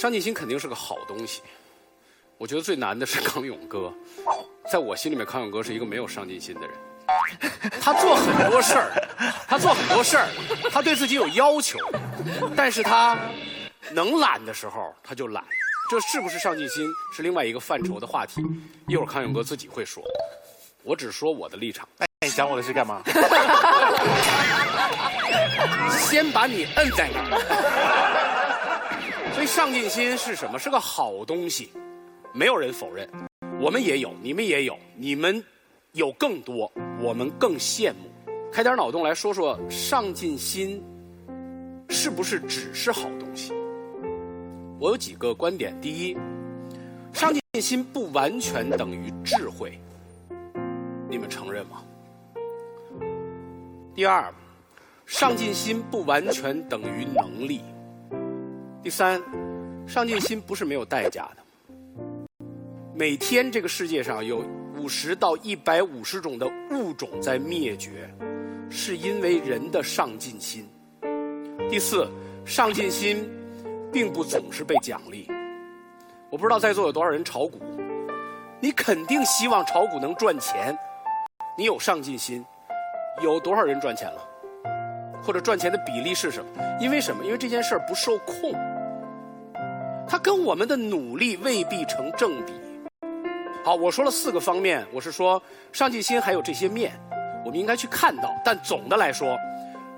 上进心肯定是个好东西。我觉得最难的是康永哥，在我心里面，康永哥是一个没有上进心的人。他做很多事儿，他做很多事儿，他对自己有要求，但是他能懒的时候他就懒。这是不是上进心是另外一个范畴的话题？一会儿康永哥自己会说。我只说我的立场。哎你讲我的是干嘛？先把你摁在那儿。所以上进心是什么？是个好东西，没有人否认。我们也有，你们也有，你们有更多，我们更羡慕。开点脑洞来说说，上进心是不是只是好东西？我有几个观点：第一，上进心不完全等于智慧，你们承认吗？第二。上进心不完全等于能力。第三，上进心不是没有代价的。每天这个世界上有五十到一百五十种的物种在灭绝，是因为人的上进心。第四，上进心并不总是被奖励。我不知道在座有多少人炒股，你肯定希望炒股能赚钱，你有上进心，有多少人赚钱了？或者赚钱的比例是什么？因为什么？因为这件事儿不受控，它跟我们的努力未必成正比。好，我说了四个方面，我是说上进心还有这些面，我们应该去看到。但总的来说，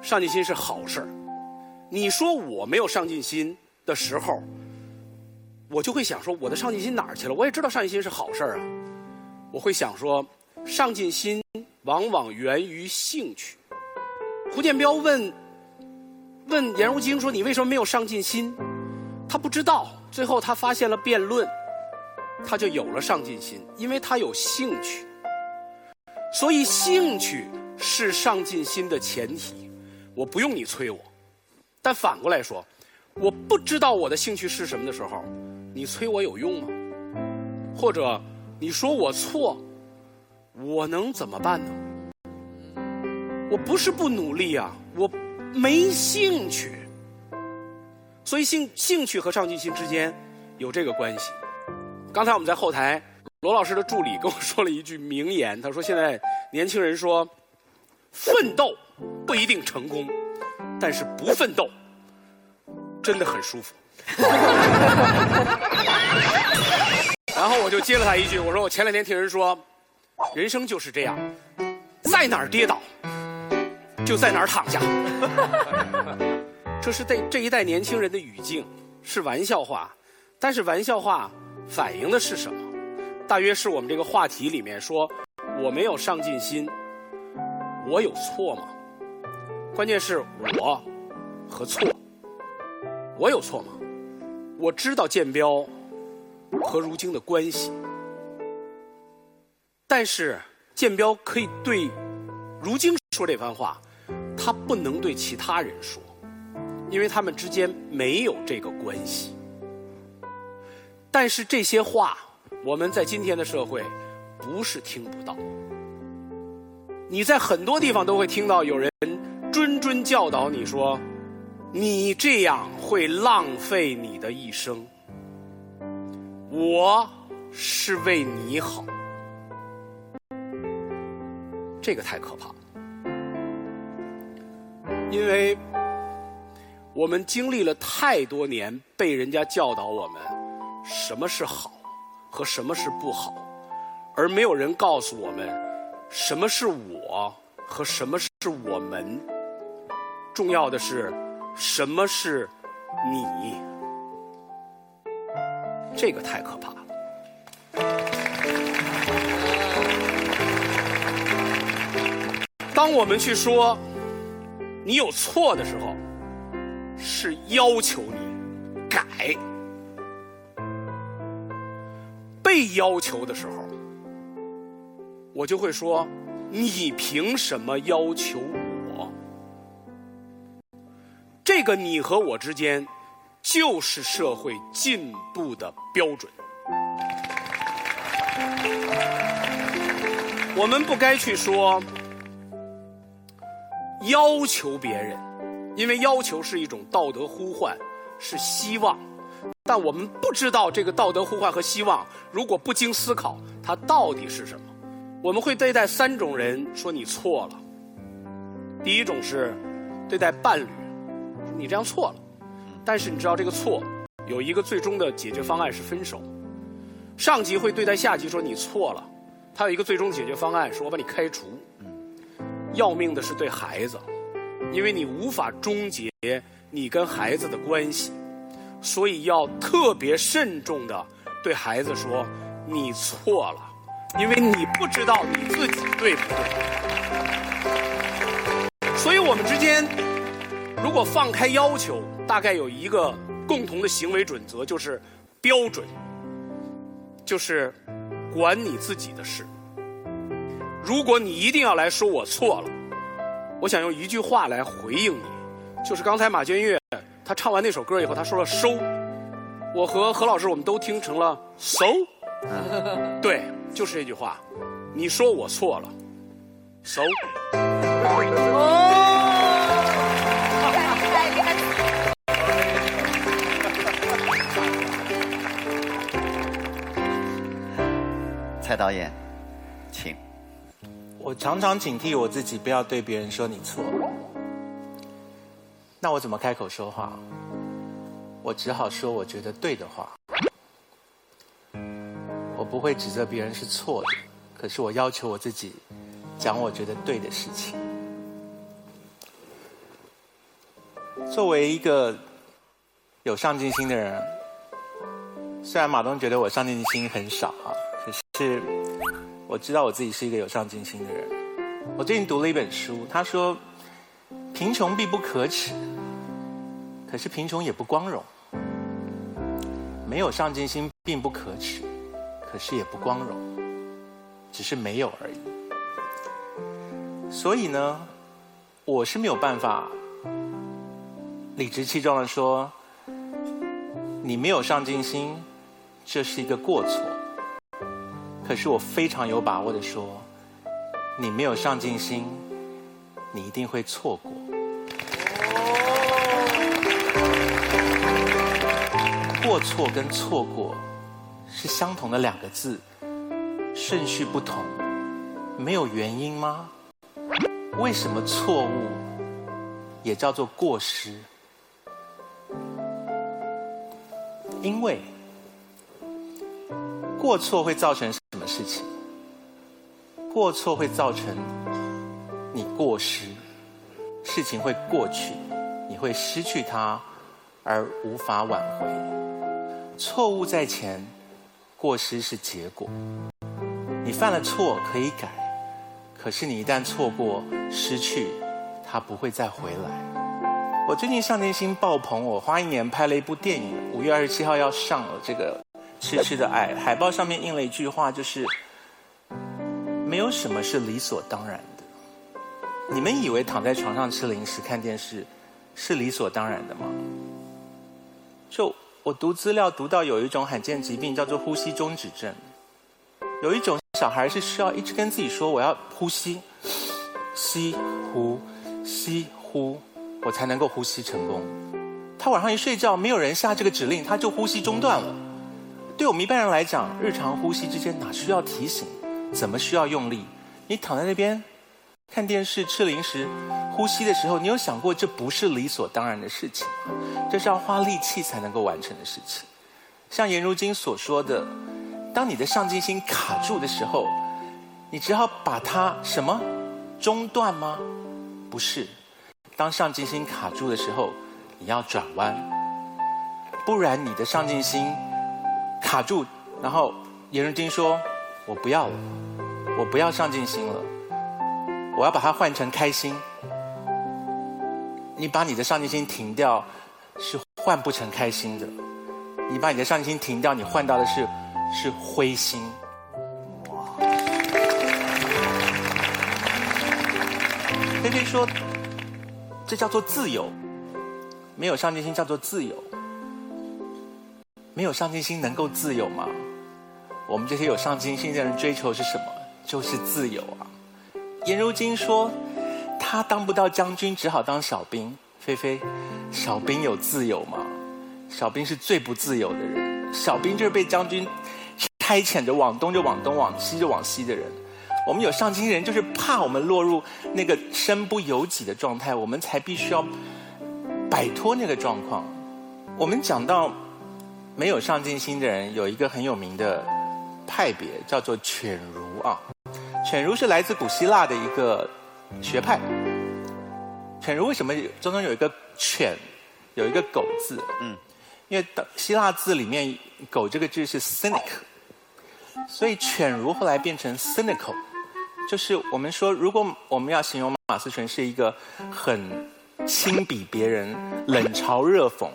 上进心是好事儿。你说我没有上进心的时候，我就会想说我的上进心哪儿去了？我也知道上进心是好事儿啊，我会想说上进心往往源于兴趣。胡建彪问问颜如晶说：“你为什么没有上进心？”他不知道。最后他发现了辩论，他就有了上进心，因为他有兴趣。所以兴趣是上进心的前提。我不用你催我，但反过来说，我不知道我的兴趣是什么的时候，你催我有用吗？或者你说我错，我能怎么办呢？我不是不努力啊，我没兴趣，所以兴兴趣和上进心之间有这个关系。刚才我们在后台，罗老师的助理跟我说了一句名言，他说：“现在年轻人说，奋斗不一定成功，但是不奋斗真的很舒服。”然后我就接了他一句，我说：“我前两天听人说，人生就是这样，在哪儿跌倒。”就在哪儿躺下，这是这这一代年轻人的语境，是玩笑话，但是玩笑话反映的是什么？大约是我们这个话题里面说，我没有上进心，我有错吗？关键是我和错，我有错吗？我知道建彪和如今的关系，但是建彪可以对如今说这番话。他不能对其他人说，因为他们之间没有这个关系。但是这些话，我们在今天的社会不是听不到。你在很多地方都会听到有人谆谆教导你说：“你这样会浪费你的一生。”我是为你好，这个太可怕了。因为我们经历了太多年被人家教导我们什么是好和什么是不好，而没有人告诉我们什么是我和什么是我们。重要的是什么是你，这个太可怕了。当我们去说。你有错的时候，是要求你改；被要求的时候，我就会说：你凭什么要求我？这个你和我之间，就是社会进步的标准。我们不该去说。要求别人，因为要求是一种道德呼唤，是希望。但我们不知道这个道德呼唤和希望，如果不经思考，它到底是什么？我们会对待三种人说你错了。第一种是对待伴侣，你这样错了，但是你知道这个错有一个最终的解决方案是分手。上级会对待下级说你错了，他有一个最终解决方案是我把你开除。要命的是对孩子，因为你无法终结你跟孩子的关系，所以要特别慎重的对孩子说你错了，因为你不知道你自己对不对。所以我们之间如果放开要求，大概有一个共同的行为准则，就是标准。就是管你自己的事。如果你一定要来说我错了，我想用一句话来回应你，就是刚才马娟月她唱完那首歌以后，她说了收。我和何老师我们都听成了收。对，就是这句话。你说我错了，收。蔡导演，请。我常常警惕我自己，不要对别人说你错。那我怎么开口说话？我只好说我觉得对的话。我不会指责别人是错的，可是我要求我自己讲我觉得对的事情。作为一个有上进心的人，虽然马东觉得我上进心很少啊。可是，我知道我自己是一个有上进心的人。我最近读了一本书，他说，贫穷并不可耻，可是贫穷也不光荣。没有上进心并不可耻，可是也不光荣，只是没有而已。所以呢，我是没有办法理直气壮的说，你没有上进心，这是一个过错。可是我非常有把握的说，你没有上进心，你一定会错过。过错跟错过是相同的两个字，顺序不同，没有原因吗？为什么错误也叫做过失？因为过错会造成。过错会造成你过失，事情会过去，你会失去它，而无法挽回。错误在前，过失是结果。你犯了错可以改，可是你一旦错过、失去，它不会再回来。我最近上进心爆棚，我花一年拍了一部电影，五月二十七号要上了这个。痴痴的爱，海报上面印了一句话，就是没有什么是理所当然的。你们以为躺在床上吃零食、看电视是理所当然的吗？就我读资料读到有一种罕见疾病叫做呼吸中止症，有一种小孩是需要一直跟自己说我要呼吸，吸呼吸呼，我才能够呼吸成功。他晚上一睡觉，没有人下这个指令，他就呼吸中断了。对我们一般人来讲，日常呼吸之间哪需要提醒？怎么需要用力？你躺在那边看电视、吃零食，呼吸的时候，你有想过这不是理所当然的事情？这是要花力气才能够完成的事情。像颜如晶所说的，当你的上进心卡住的时候，你只好把它什么中断吗？不是，当上进心卡住的时候，你要转弯，不然你的上进心。卡住，然后颜如晶说：“我不要了，我不要上进心了，我要把它换成开心。”你把你的上进心停掉，是换不成开心的。你把你的上进心停掉，你换到的是是灰心。哇！菲菲说：“这叫做自由，没有上进心叫做自由。”没有上进心能够自由吗？我们这些有上进心的人追求是什么？就是自由啊！颜如晶说，他当不到将军，只好当小兵。菲菲，小兵有自由吗？小兵是最不自由的人，小兵就是被将军差遣着往东就往东，往西就往西的人。我们有上进心人，就是怕我们落入那个身不由己的状态，我们才必须要摆脱那个状况。我们讲到没有上进心的人，有一个很有名的派别，叫做犬儒啊。犬儒是来自古希腊的一个学派。犬儒为什么中间有一个犬，有一个狗字？嗯，因为希腊字里面“狗”这个字是 cynic，所以犬儒后来变成 cynical。就是我们说，如果我们要形容马思纯是一个很轻比别人、冷嘲热讽，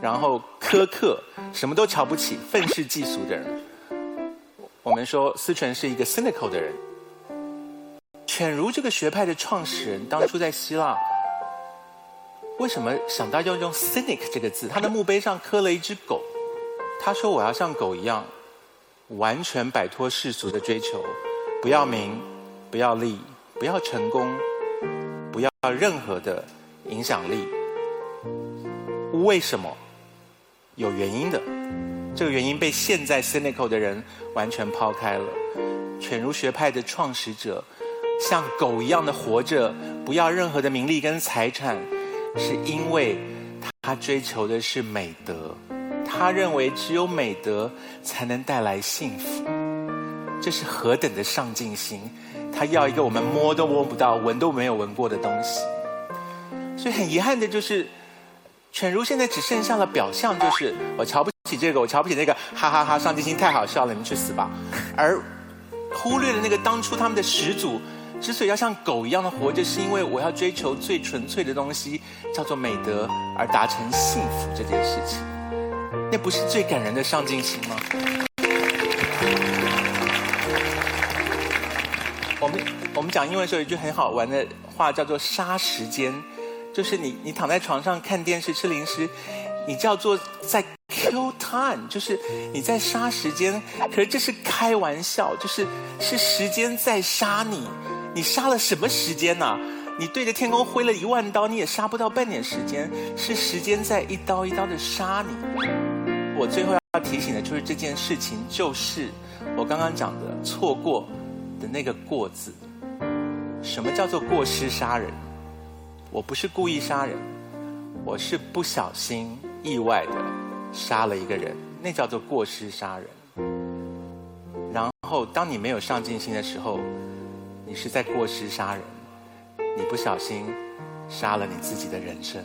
然后苛刻、什么都瞧不起、愤世嫉俗的人，我我们说思纯是一个 cynical 的人。犬儒这个学派的创始人当初在希腊，为什么想到要用 cynic 这个字？他的墓碑上刻了一只狗，他说：“我要像狗一样，完全摆脱世俗的追求，不要名。”不要利，不要成功，不要任何的影响力。为什么？有原因的。这个原因被现在 cynical 的人完全抛开了。犬儒学派的创始者像狗一样的活着，不要任何的名利跟财产，是因为他追求的是美德。他认为只有美德才能带来幸福。这是何等的上进心！他要一个我们摸都摸不到、闻都没有闻过的东西，所以很遗憾的就是，犬儒现在只剩下了表象，就是我瞧不起这个，我瞧不起那个，哈哈哈！上进心太好笑了，你们去死吧！而忽略了那个当初他们的始祖之所以要像狗一样的活着，是因为我要追求最纯粹的东西，叫做美德，而达成幸福这件事情，那不是最感人的上进心吗？我们我们讲英文的时候有一句很好玩的话，叫做“杀时间”，就是你你躺在床上看电视吃零食，你叫做在 kill time，就是你在杀时间。可是这是开玩笑，就是是时间在杀你。你杀了什么时间呢？你对着天空挥了一万刀，你也杀不到半点时间。是时间在一刀一刀的杀你。我最后要提醒的就是这件事情，就是我刚刚讲的错过的。那个“过”字，什么叫做过失杀人？我不是故意杀人，我是不小心、意外的杀了一个人，那叫做过失杀人。然后，当你没有上进心的时候，你是在过失杀人，你不小心杀了你自己的人生。